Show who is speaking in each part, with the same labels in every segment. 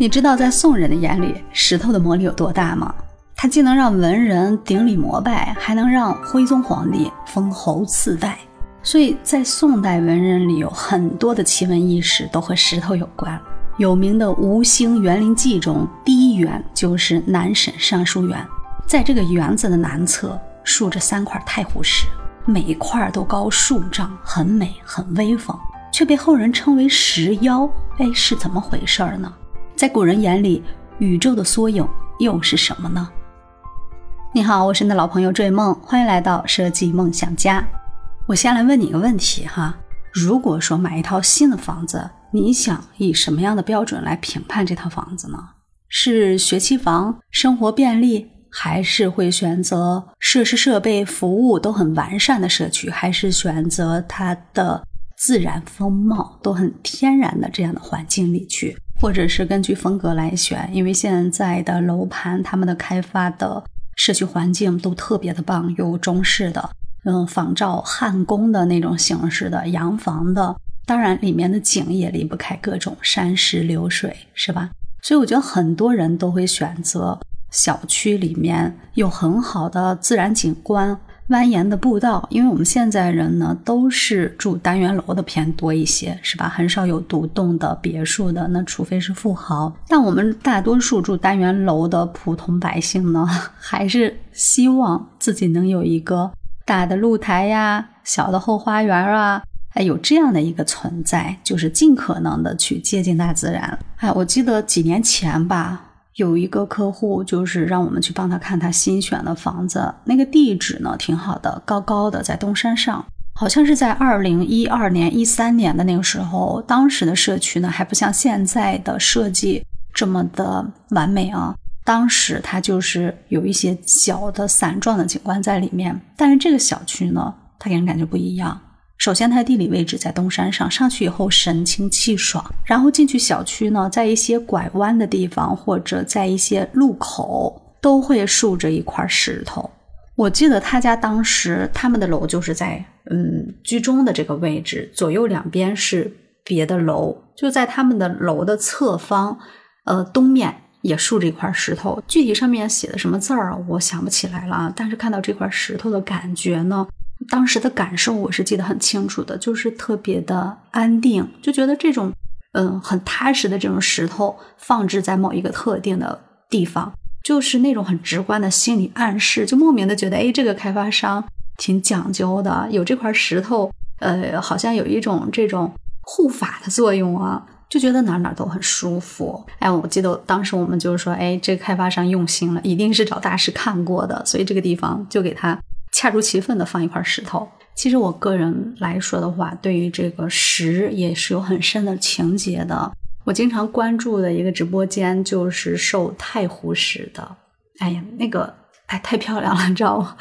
Speaker 1: 你知道在宋人的眼里，石头的魔力有多大吗？它既能让文人顶礼膜拜，还能让徽宗皇帝封侯赐代。所以在宋代文人里，有很多的奇闻异事都和石头有关。有名的《吴兴园林记》中，第一园就是南沈尚书园，在这个园子的南侧竖着三块太湖石，每一块都高数丈，很美很威风，却被后人称为石妖。哎，是怎么回事呢？在古人眼里，宇宙的缩影又是什么呢？你好，我是你的老朋友追梦，欢迎来到设计梦想家。我先来问你一个问题哈，如果说买一套新的房子，你想以什么样的标准来评判这套房子呢？是学区房、生活便利，还是会选择设施设备、服务都很完善的社区，还是选择它的自然风貌都很天然的这样的环境里去？或者是根据风格来选，因为现在的楼盘，他们的开发的社区环境都特别的棒，有中式的，嗯，仿照汉宫的那种形式的洋房的，当然里面的景也离不开各种山石流水，是吧？所以我觉得很多人都会选择小区里面有很好的自然景观。蜿蜒的步道，因为我们现在人呢都是住单元楼的偏多一些，是吧？很少有独栋的别墅的，那除非是富豪。但我们大多数住单元楼的普通百姓呢，还是希望自己能有一个大的露台呀、小的后花园啊，哎，有这样的一个存在，就是尽可能的去接近大自然。哎，我记得几年前吧。有一个客户，就是让我们去帮他看他新选的房子，那个地址呢挺好的，高高的在东山上，好像是在二零一二年、一三年的那个时候，当时的社区呢还不像现在的设计这么的完美啊，当时它就是有一些小的散状的景观在里面，但是这个小区呢，它给人感觉不一样。首先，它的地理位置在东山上，上去以后神清气爽。然后进去小区呢，在一些拐弯的地方或者在一些路口，都会竖着一块石头。我记得他家当时他们的楼就是在嗯居中的这个位置，左右两边是别的楼，就在他们的楼的侧方，呃东面也竖着一块石头。具体上面写的什么字儿，我想不起来了。但是看到这块石头的感觉呢？当时的感受我是记得很清楚的，就是特别的安定，就觉得这种嗯很踏实的这种石头放置在某一个特定的地方，就是那种很直观的心理暗示，就莫名的觉得哎，这个开发商挺讲究的，有这块石头，呃，好像有一种这种护法的作用啊，就觉得哪哪都很舒服。哎，我记得当时我们就是说，哎，这个开发商用心了，一定是找大师看过的，所以这个地方就给他。恰如其分的放一块石头。其实我个人来说的话，对于这个石也是有很深的情节的。我经常关注的一个直播间就是售太湖石的。哎呀，那个哎太漂亮了，你知道吗？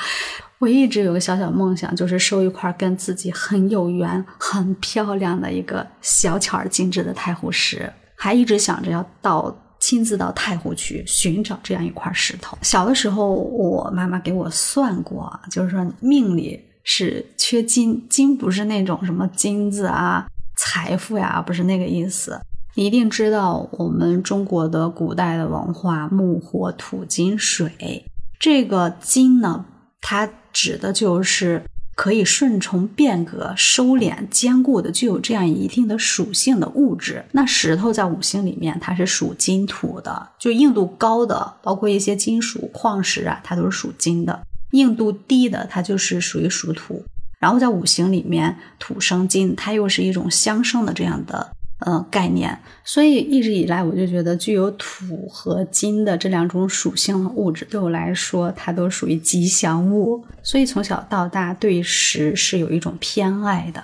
Speaker 1: 我一直有个小小梦想，就是收一块跟自己很有缘、很漂亮的一个小巧而精致的太湖石，还一直想着要到。亲自到太湖去寻找这样一块石头。小的时候，我妈妈给我算过，就是说命里是缺金，金不是那种什么金子啊、财富呀，不是那个意思。你一定知道，我们中国的古代的文化，木、火、土、金、水，这个金呢，它指的就是。可以顺从变革、收敛、坚固的，具有这样一定的属性的物质。那石头在五行里面，它是属金土的，就硬度高的，包括一些金属矿石啊，它都是属金的；硬度低的，它就是属于属土。然后在五行里面，土生金，它又是一种相生的这样的。呃，概念，所以一直以来我就觉得具有土和金的这两种属性的物质，对我来说它都属于吉祥物，所以从小到大对石是有一种偏爱的。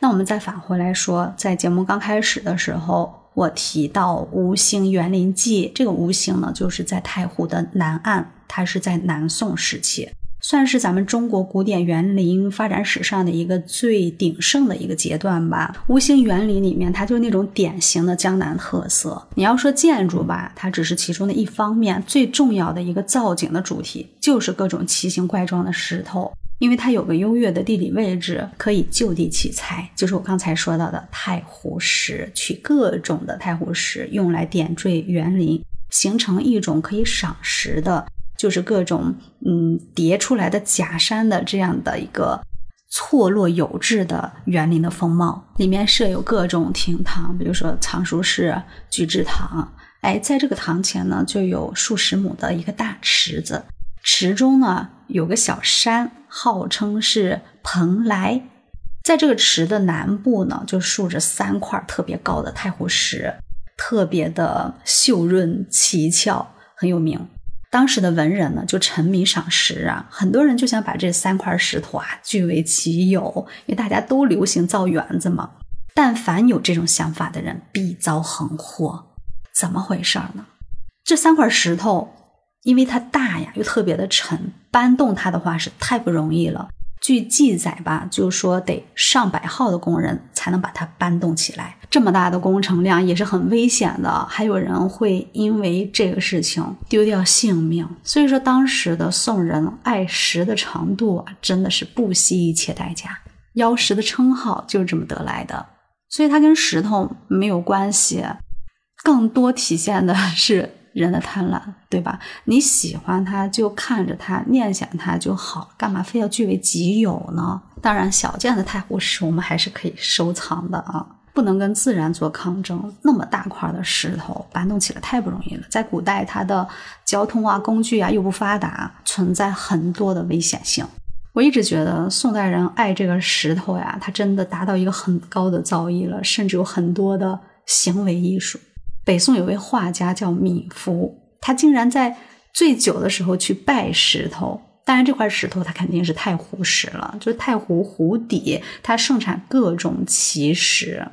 Speaker 1: 那我们再返回来说，在节目刚开始的时候，我提到《吴兴园林记》，这个吴兴呢，就是在太湖的南岸，它是在南宋时期。算是咱们中国古典园林发展史上的一个最鼎盛的一个阶段吧。吴兴园林里面，它就是那种典型的江南特色。你要说建筑吧，它只是其中的一方面，最重要的一个造景的主题就是各种奇形怪状的石头。因为它有个优越的地理位置，可以就地取材，就是我刚才说到的太湖石，取各种的太湖石用来点缀园林，形成一种可以赏石的，就是各种嗯叠出来的假山的这样的一个错落有致的园林的风貌。里面设有各种亭堂，比如说藏书室、聚智堂。哎，在这个堂前呢，就有数十亩的一个大池子。池中呢有个小山，号称是蓬莱。在这个池的南部呢，就竖着三块特别高的太湖石，特别的秀润奇俏，很有名。当时的文人呢就沉迷赏石啊，很多人就想把这三块石头啊据为己有，因为大家都流行造园子嘛。但凡有这种想法的人，必遭横祸。怎么回事呢？这三块石头。因为它大呀，又特别的沉，搬动它的话是太不容易了。据记载吧，就说得上百号的工人才能把它搬动起来。这么大的工程量也是很危险的，还有人会因为这个事情丢掉性命。所以说，当时的宋人爱石的程度啊，真的是不惜一切代价。妖石的称号就是这么得来的。所以它跟石头没有关系，更多体现的是。人的贪婪，对吧？你喜欢它，就看着它，念想它就好，干嘛非要据为己有呢？当然，小件的太湖石我们还是可以收藏的啊，不能跟自然做抗争。那么大块的石头搬动起来太不容易了，在古代它的交通啊、工具啊又不发达，存在很多的危险性。我一直觉得宋代人爱这个石头呀，它真的达到一个很高的造诣了，甚至有很多的行为艺术。北宋有位画家叫米芾，他竟然在醉酒的时候去拜石头。当然，这块石头它肯定是太湖石了，就是太湖湖底，它盛产各种奇石。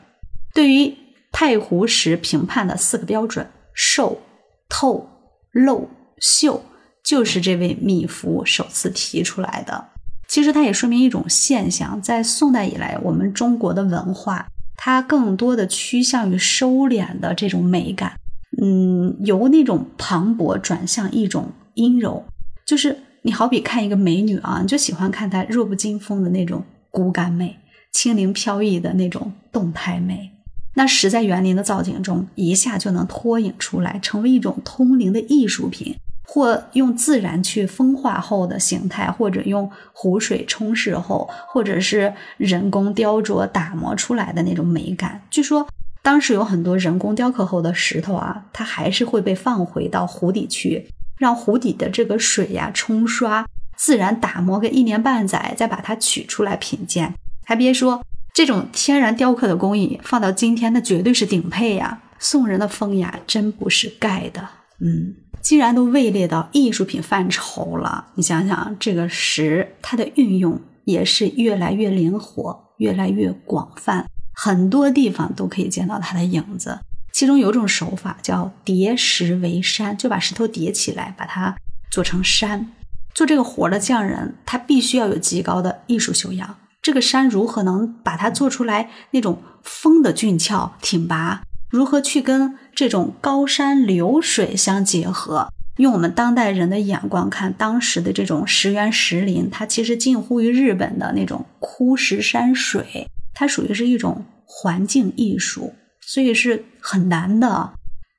Speaker 1: 对于太湖石评判的四个标准：瘦、透、漏、秀，就是这位米芾首次提出来的。其实它也说明一种现象，在宋代以来，我们中国的文化。它更多的趋向于收敛的这种美感，嗯，由那种磅礴转向一种阴柔，就是你好比看一个美女啊，你就喜欢看她弱不禁风的那种骨感美，轻灵飘逸的那种动态美。那石在园林的造景中，一下就能脱颖出来，成为一种通灵的艺术品。或用自然去风化后的形态，或者用湖水冲蚀后，或者是人工雕琢打磨出来的那种美感。据说当时有很多人工雕刻后的石头啊，它还是会被放回到湖底去，让湖底的这个水呀冲刷，自然打磨个一年半载，再把它取出来品鉴。还别说，这种天然雕刻的工艺放到今天，那绝对是顶配呀！宋人的风雅真不是盖的，嗯。既然都位列到艺术品范畴了，你想想这个石，它的运用也是越来越灵活，越来越广泛，很多地方都可以见到它的影子。其中有种手法叫叠石为山，就把石头叠起来，把它做成山。做这个活的匠人，他必须要有极高的艺术修养。这个山如何能把它做出来那种峰的俊俏挺拔？如何去跟这种高山流水相结合？用我们当代人的眼光看，当时的这种石原石林，它其实近乎于日本的那种枯石山水，它属于是一种环境艺术，所以是很难的。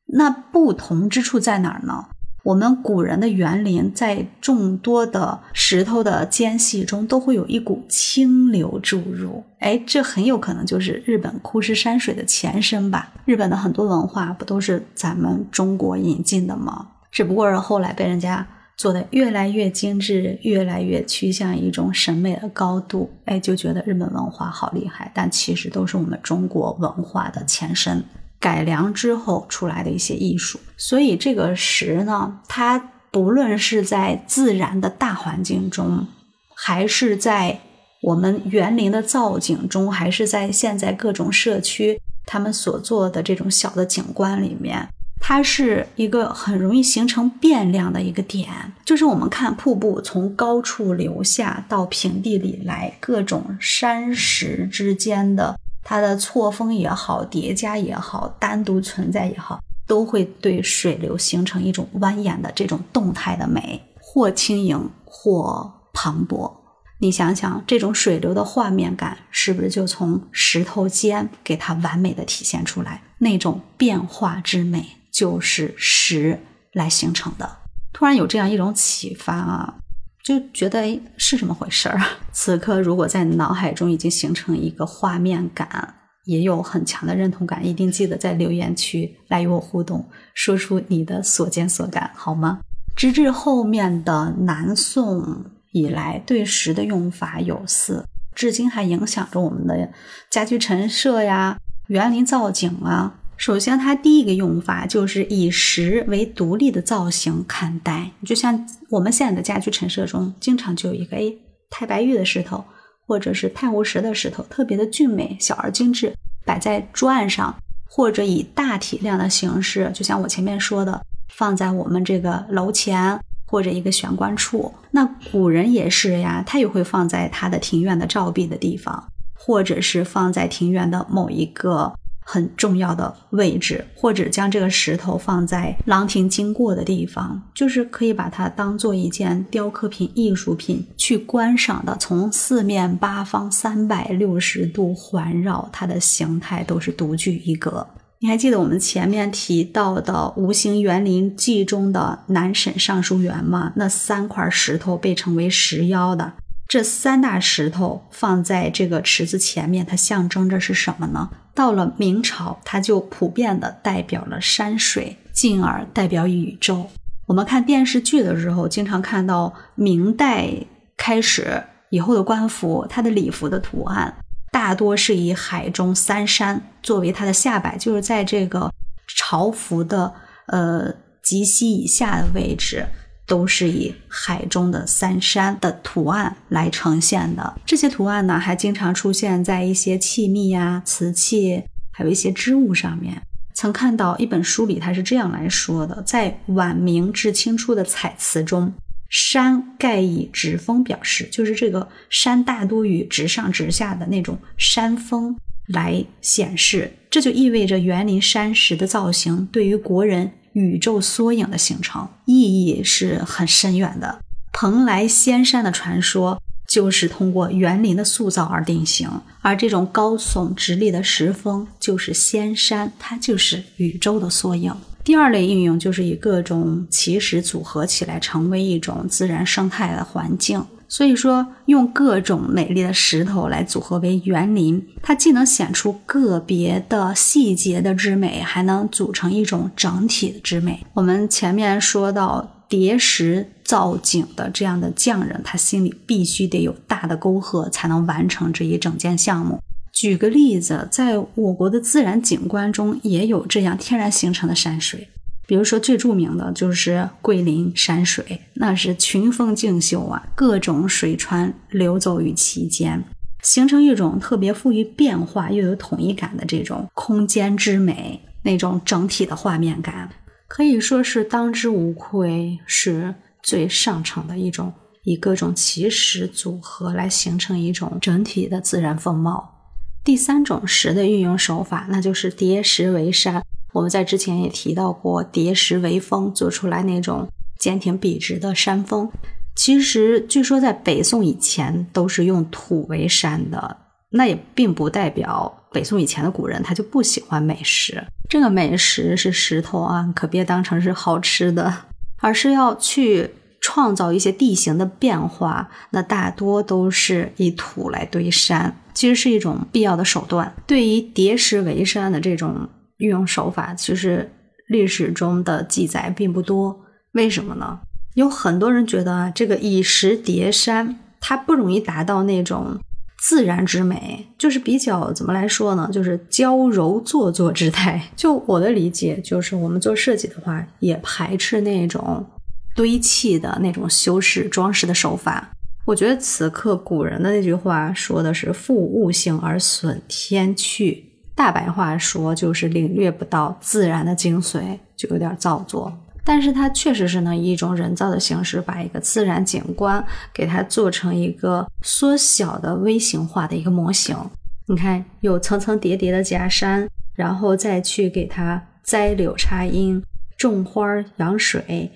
Speaker 1: 那不同之处在哪儿呢？我们古人的园林，在众多的石头的间隙中，都会有一股清流注入。哎，这很有可能就是日本枯石山水的前身吧？日本的很多文化不都是咱们中国引进的吗？只不过是后来被人家做的越来越精致，越来越趋向一种审美的高度。哎，就觉得日本文化好厉害，但其实都是我们中国文化的前身。改良之后出来的一些艺术，所以这个石呢，它不论是在自然的大环境中，还是在我们园林的造景中，还是在现在各种社区他们所做的这种小的景观里面，它是一个很容易形成变量的一个点。就是我们看瀑布从高处流下到平地里来，各种山石之间的。它的错峰也好，叠加也好，单独存在也好，都会对水流形成一种蜿蜒的这种动态的美，或轻盈，或磅礴。你想想，这种水流的画面感，是不是就从石头间给它完美的体现出来？那种变化之美，就是石来形成的。突然有这样一种启发啊，就觉得哎，是这么回事儿。此刻如果在脑海中已经形成一个画面感，也有很强的认同感，一定记得在留言区来与我互动，说出你的所见所感，好吗？直至后面的南宋以来，对石的用法有四，至今还影响着我们的家居陈设呀、园林造景啊。首先，它第一个用法就是以石为独立的造型看待，就像我们现在的家居陈设中，经常就有一个哎太白玉的石头，或者是太湖石的石头，特别的俊美，小而精致，摆在桌案上，或者以大体量的形式，就像我前面说的，放在我们这个楼前或者一个玄关处。那古人也是呀，他也会放在他的庭院的照壁的地方，或者是放在庭院的某一个。很重要的位置，或者将这个石头放在廊亭经过的地方，就是可以把它当做一件雕刻品、艺术品去观赏的。从四面八方三百六十度环绕，它的形态都是独具一格。你还记得我们前面提到的《吴兴园林记》中的南沈尚书园吗？那三块石头被称为石妖的。这三大石头放在这个池子前面，它象征着是什么呢？到了明朝，它就普遍的代表了山水，进而代表宇宙。我们看电视剧的时候，经常看到明代开始以后的官服，它的礼服的图案大多是以海中三山作为它的下摆，就是在这个朝服的呃及膝以下的位置。都是以海中的三山的图案来呈现的。这些图案呢，还经常出现在一些器皿呀、瓷器，还有一些织物上面。曾看到一本书里，它是这样来说的：在晚明至清初的彩瓷中，山盖以直峰表示，就是这个山大多以直上直下的那种山峰来显示。这就意味着园林山石的造型对于国人。宇宙缩影的形成意义是很深远的。蓬莱仙山的传说就是通过园林的塑造而定型，而这种高耸直立的石峰就是仙山，它就是宇宙的缩影。第二类应用就是以各种奇石组合起来，成为一种自然生态的环境。所以说，用各种美丽的石头来组合为园林，它既能显出个别的细节的之美，还能组成一种整体的之美。我们前面说到叠石造景的这样的匠人，他心里必须得有大的沟壑，才能完成这一整件项目。举个例子，在我国的自然景观中，也有这样天然形成的山水。比如说，最著名的就是桂林山水，那是群峰竞秀啊，各种水川流走于其间，形成一种特别富于变化又有统一感的这种空间之美，那种整体的画面感，可以说是当之无愧是最上乘的一种，以各种奇石组合来形成一种整体的自然风貌。第三种石的运用手法，那就是叠石为山。我们在之前也提到过，叠石为峰，做出来那种坚挺笔直的山峰。其实，据说在北宋以前都是用土为山的，那也并不代表北宋以前的古人他就不喜欢美食。这个美食是石头啊，可别当成是好吃的，而是要去创造一些地形的变化。那大多都是以土来堆山，其实是一种必要的手段。对于叠石为山的这种。运用手法其实历史中的记载并不多，为什么呢？有很多人觉得啊，这个以石叠山，它不容易达到那种自然之美，就是比较怎么来说呢？就是娇柔做作之态。就我的理解，就是我们做设计的话，也排斥那种堆砌的那种修饰装饰的手法。我觉得此刻古人的那句话说的是“负物性而损天趣”。大白话说就是领略不到自然的精髓，就有点造作。但是它确实是能以一种人造的形式，把一个自然景观给它做成一个缩小的微型化的一个模型。你看，有层层叠叠的假山，然后再去给它栽柳插荫、种花养水，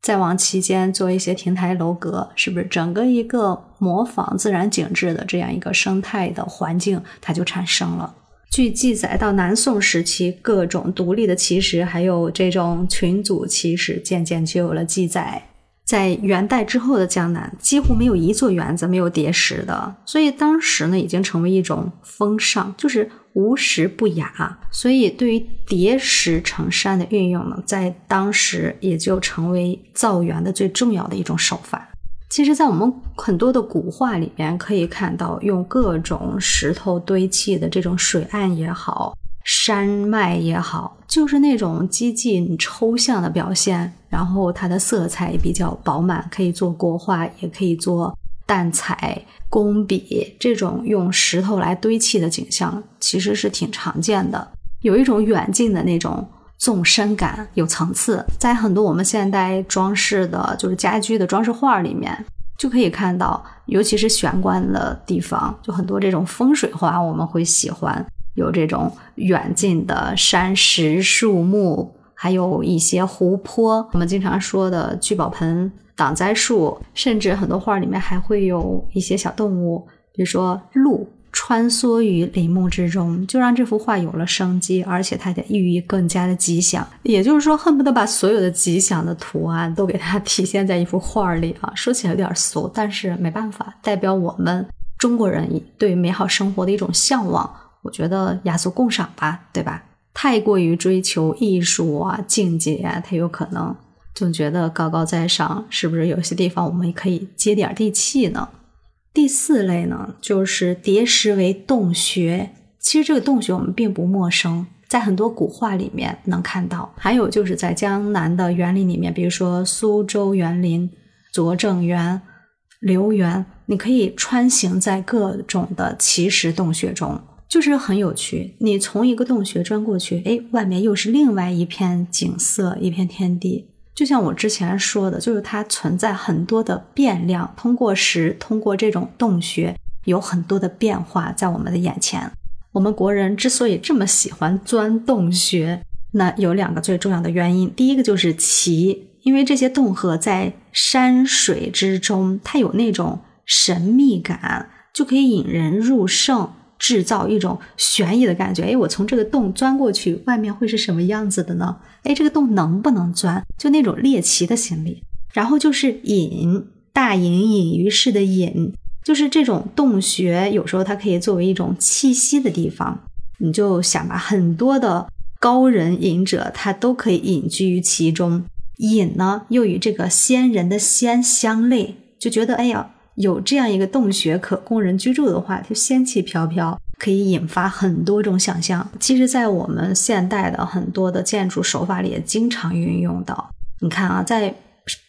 Speaker 1: 再往期间做一些亭台楼阁，是不是整个一个模仿自然景致的这样一个生态的环境，它就产生了。据记载，到南宋时期，各种独立的奇石，还有这种群组奇石，渐渐就有了记载。在元代之后的江南，几乎没有一座园子没有叠石的，所以当时呢，已经成为一种风尚，就是无石不雅。所以，对于叠石成山的运用呢，在当时也就成为造园的最重要的一种手法。其实，在我们很多的古画里面，可以看到用各种石头堆砌的这种水岸也好。山脉也好，就是那种激进抽象的表现，然后它的色彩比较饱满，可以做国画，也可以做淡彩、工笔。这种用石头来堆砌的景象，其实是挺常见的，有一种远近的那种纵深感，有层次。在很多我们现代装饰的，就是家居的装饰画里面，就可以看到，尤其是玄关的地方，就很多这种风水画，我们会喜欢。有这种远近的山石、树木，还有一些湖泊。我们经常说的聚宝盆、挡灾树，甚至很多画里面还会有一些小动物，比如说鹿穿梭于林木之中，就让这幅画有了生机，而且它的寓意更加的吉祥。也就是说，恨不得把所有的吉祥的图案都给它体现在一幅画里啊！说起来有点俗，但是没办法，代表我们中国人对美好生活的一种向往。我觉得雅俗共赏吧，对吧？太过于追求艺术啊、境界啊，他有可能总觉得高高在上，是不是？有些地方我们可以接点地气呢。第四类呢，就是叠石为洞穴。其实这个洞穴我们并不陌生，在很多古画里面能看到。还有就是在江南的园林里面，比如说苏州园林、拙政园、留园，你可以穿行在各种的奇石洞穴中。就是很有趣，你从一个洞穴钻过去，哎，外面又是另外一片景色，一片天地。就像我之前说的，就是它存在很多的变量，通过石，通过这种洞穴，有很多的变化在我们的眼前。我们国人之所以这么喜欢钻洞穴，那有两个最重要的原因。第一个就是奇，因为这些洞壑在山水之中，它有那种神秘感，就可以引人入胜。制造一种悬疑的感觉，哎，我从这个洞钻过去，外面会是什么样子的呢？哎，这个洞能不能钻？就那种猎奇的心理。然后就是隐，大隐隐于市的隐，就是这种洞穴，有时候它可以作为一种栖息的地方。你就想吧，很多的高人隐者，他都可以隐居于其中。隐呢，又与这个仙人的仙相类，就觉得哎呀。有这样一个洞穴可供人居住的话，就仙气飘飘，可以引发很多种想象。其实，在我们现代的很多的建筑手法里，也经常运用到。你看啊，在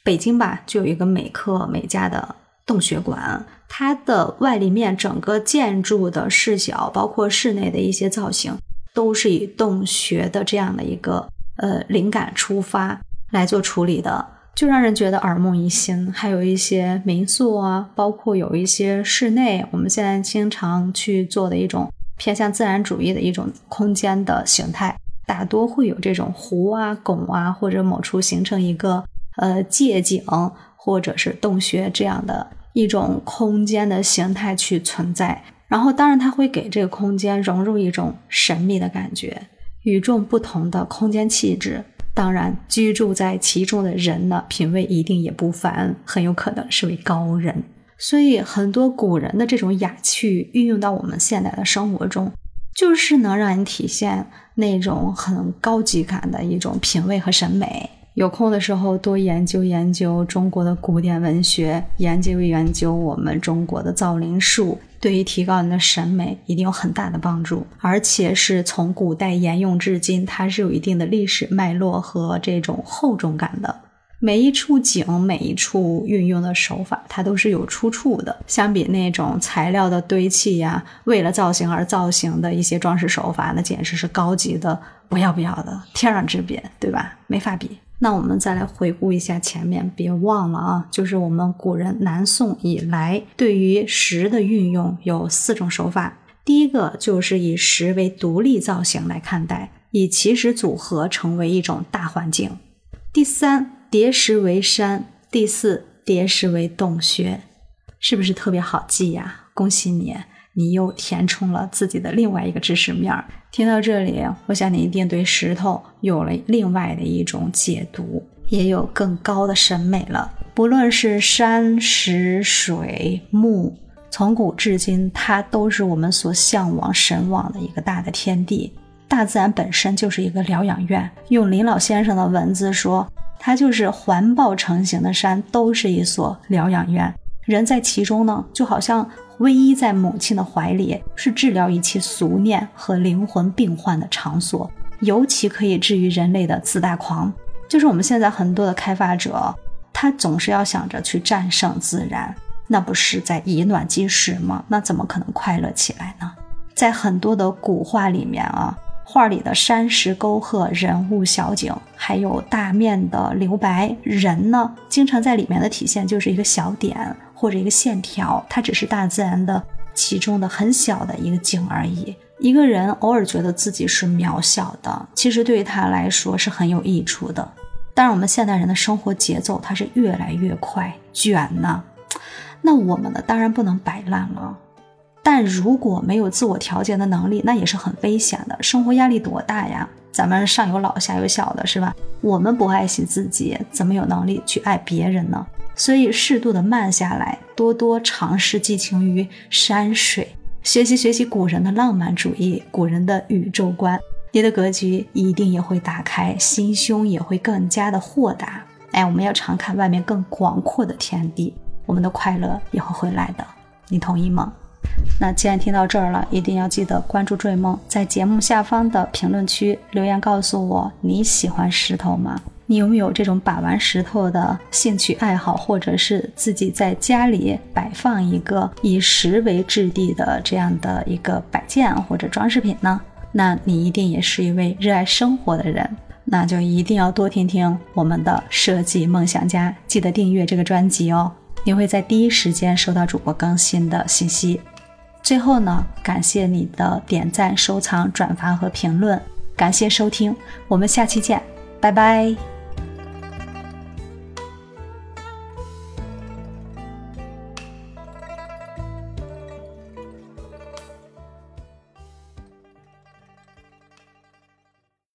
Speaker 1: 北京吧，就有一个美克美家的洞穴馆，它的外立面整个建筑的视角，包括室内的一些造型，都是以洞穴的这样的一个呃灵感出发来做处理的。就让人觉得耳目一新，还有一些民宿啊，包括有一些室内，我们现在经常去做的一种偏向自然主义的一种空间的形态，大多会有这种湖啊、拱啊，或者某处形成一个呃借景，或者是洞穴这样的一种空间的形态去存在。然后，当然它会给这个空间融入一种神秘的感觉，与众不同的空间气质。当然，居住在其中的人呢，品味一定也不凡，很有可能是位高人。所以，很多古人的这种雅趣运用到我们现代的生活中，就是能让你体现那种很高级感的一种品味和审美。有空的时候多研究研究中国的古典文学，研究研究我们中国的造林术。对于提高你的审美一定有很大的帮助，而且是从古代沿用至今，它是有一定的历史脉络和这种厚重感的。每一处景，每一处运用的手法，它都是有出处的。相比那种材料的堆砌呀，为了造型而造型的一些装饰手法，那简直是高级的不要不要的，天壤之别，对吧？没法比。那我们再来回顾一下前面，别忘了啊，就是我们古人南宋以来对于石的运用有四种手法。第一个就是以石为独立造型来看待，以奇石组合成为一种大环境。第三，叠石为山，第四叠石为洞穴，是不是特别好记呀？恭喜你，你又填充了自己的另外一个知识面儿。听到这里，我想你一定对石头有了另外的一种解读，也有更高的审美了。不论是山石水木，从古至今，它都是我们所向往神往的一个大的天地。大自然本身就是一个疗养院。用林老先生的文字说，它就是环抱成型的山，都是一所疗养院。人在其中呢，就好像偎依在母亲的怀里，是治疗一切俗念和灵魂病患的场所。尤其可以治愈人类的自大狂。就是我们现在很多的开发者，他总是要想着去战胜自然，那不是在以卵击石吗？那怎么可能快乐起来呢？在很多的古画里面啊。画里的山石沟壑、人物小景，还有大面的留白，人呢，经常在里面的体现就是一个小点或者一个线条，它只是大自然的其中的很小的一个景而已。一个人偶尔觉得自己是渺小的，其实对于他来说是很有益处的。但是我们现代人的生活节奏它是越来越快，卷呢，那我们呢，当然不能摆烂了。但如果没有自我调节的能力，那也是很危险的。生活压力多大呀？咱们上有老下有小的，是吧？我们不爱惜自己，怎么有能力去爱别人呢？所以适度的慢下来，多多尝试寄情于山水，学习学习古人的浪漫主义，古人的宇宙观，你的格局一定也会打开，心胸也会更加的豁达。哎，我们要常看外面更广阔的天地，我们的快乐也会回来的。你同意吗？那既然听到这儿了，一定要记得关注“追梦”，在节目下方的评论区留言告诉我你喜欢石头吗？你有没有这种把玩石头的兴趣爱好，或者是自己在家里摆放一个以石为质地的这样的一个摆件或者装饰品呢？那你一定也是一位热爱生活的人，那就一定要多听听我们的设计梦想家，记得订阅这个专辑哦，你会在第一时间收到主播更新的信息。最后呢，感谢你的点赞、收藏、转发和评论，感谢收听，我们下期见，拜拜。